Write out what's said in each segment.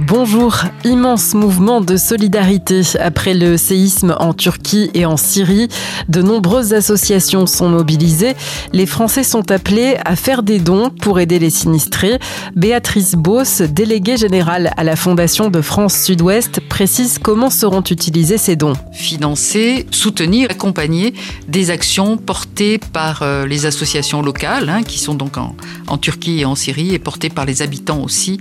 Bonjour, immense mouvement de solidarité après le séisme en Turquie et en Syrie. De nombreuses associations sont mobilisées. Les Français sont appelés à faire des dons pour aider les sinistrés. Béatrice Beauce, déléguée générale à la Fondation de France Sud-Ouest, précise comment seront utilisés ces dons. Financer, soutenir, accompagner des actions portées par euh, les associations locales, hein, qui sont donc en, Turquie et en Syrie, et portées par les habitants aussi,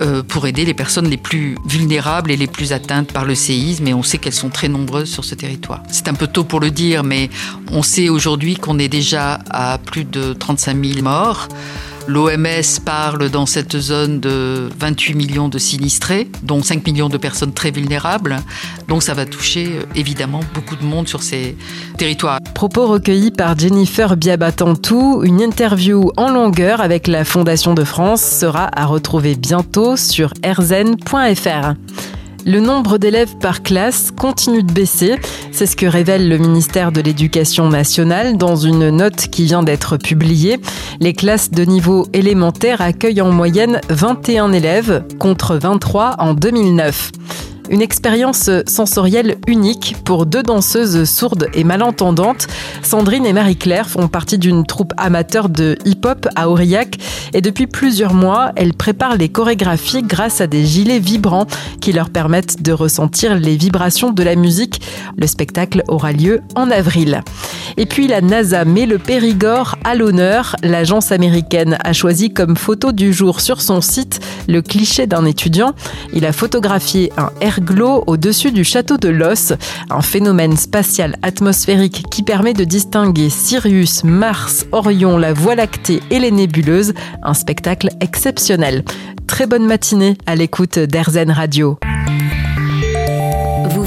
euh, pour aider les personnes les plus vulnérables et les plus atteintes par le séisme et on sait qu'elles sont très nombreuses sur ce territoire. C'est un peu tôt pour le dire, mais on sait aujourd'hui qu'on est déjà à plus de 35 000 morts. L'OMS parle dans cette zone de 28 millions de sinistrés, dont 5 millions de personnes très vulnérables. Donc ça va toucher euh, évidemment beaucoup de monde sur ces territoires. Propos recueillis par Jennifer Biabatantou. Une interview en longueur avec la Fondation de France sera à retrouver bientôt sur rzn.fr. Le nombre d'élèves par classe continue de baisser. C'est ce que révèle le ministère de l'Éducation nationale dans une note qui vient d'être publiée. Les classes de niveau élémentaire accueillent en moyenne 21 élèves contre 23 en 2009. Une expérience sensorielle unique pour deux danseuses sourdes et malentendantes. Sandrine et Marie-Claire font partie d'une troupe amateur de hip-hop à Aurillac et depuis plusieurs mois, elles préparent les chorégraphies grâce à des gilets vibrants qui leur permettent de ressentir les vibrations de la musique. Le spectacle aura lieu en avril. Et puis la NASA met le Périgord à l'honneur. L'agence américaine a choisi comme photo du jour sur son site le cliché d'un étudiant. Il a photographié un erglo au-dessus du château de Los, un phénomène spatial atmosphérique qui permet de distinguer Sirius, Mars, Orion, la Voie lactée et les nébuleuses. Un spectacle exceptionnel. Très bonne matinée à l'écoute d'Airzen Radio.